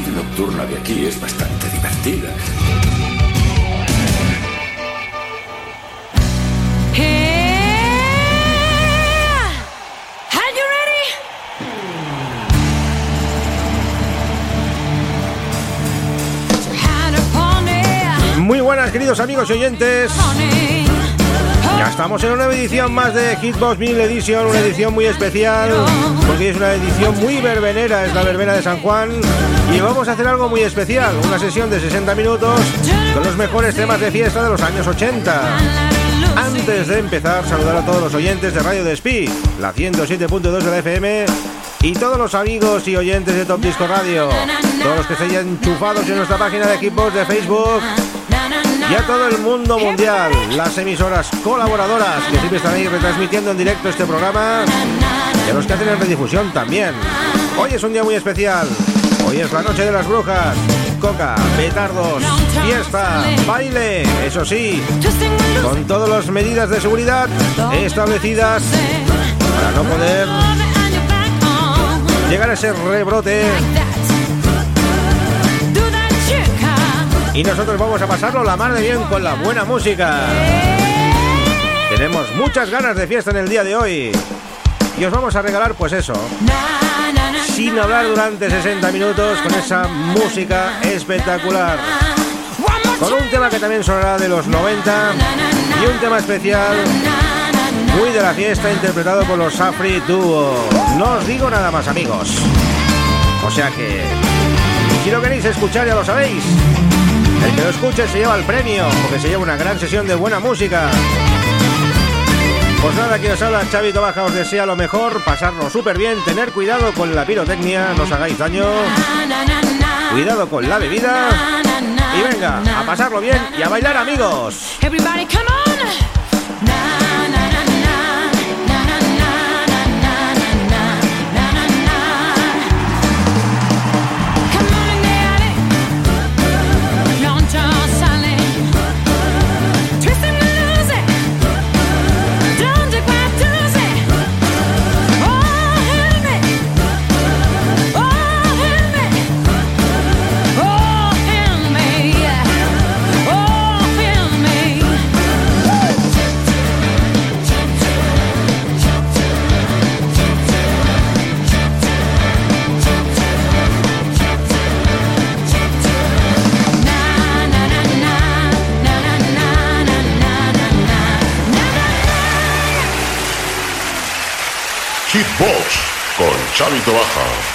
Vida nocturna de aquí es bastante divertida. Muy buenas, queridos amigos y oyentes. Ya estamos en una edición más de Hitbox Vinyl Edition, una edición muy especial, porque es una edición muy verbenera, es la verbena de San Juan, y vamos a hacer algo muy especial, una sesión de 60 minutos con los mejores temas de fiesta de los años 80. Antes de empezar, saludar a todos los oyentes de Radio Despí, la 107.2 de la FM, y todos los amigos y oyentes de Top Disco Radio, todos los que se hayan enchufados en nuestra página de equipos de Facebook, y a todo el mundo mundial, las emisoras colaboradoras que siempre están ahí retransmitiendo en directo este programa y a los que hacen en redifusión también. Hoy es un día muy especial. Hoy es la noche de las brujas. Coca, petardos, fiesta, baile, eso sí, con todas las medidas de seguridad establecidas para no poder llegar a ese rebrote y nosotros vamos a pasarlo la mar de bien con la buena música. Tenemos muchas ganas de fiesta en el día de hoy. Y os vamos a regalar pues eso, sin hablar durante 60 minutos con esa música espectacular. Con un tema que también sonará de los 90 y un tema especial muy de la fiesta interpretado por los Safri Duo. No os digo nada más amigos. O sea que, si lo queréis escuchar ya lo sabéis. El que lo escuche se lleva el premio, porque se lleva una gran sesión de buena música. Pues nada, que os habla Xavi Tobaja, os desea lo mejor, pasarlo súper bien, tener cuidado con la pirotecnia, no os hagáis daño, cuidado con la bebida y venga, a pasarlo bien y a bailar amigos. Hip Box con Xavi baja.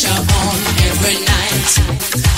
Pressure on every night.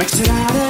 Makes it out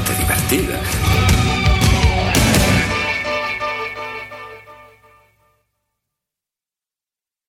divertida.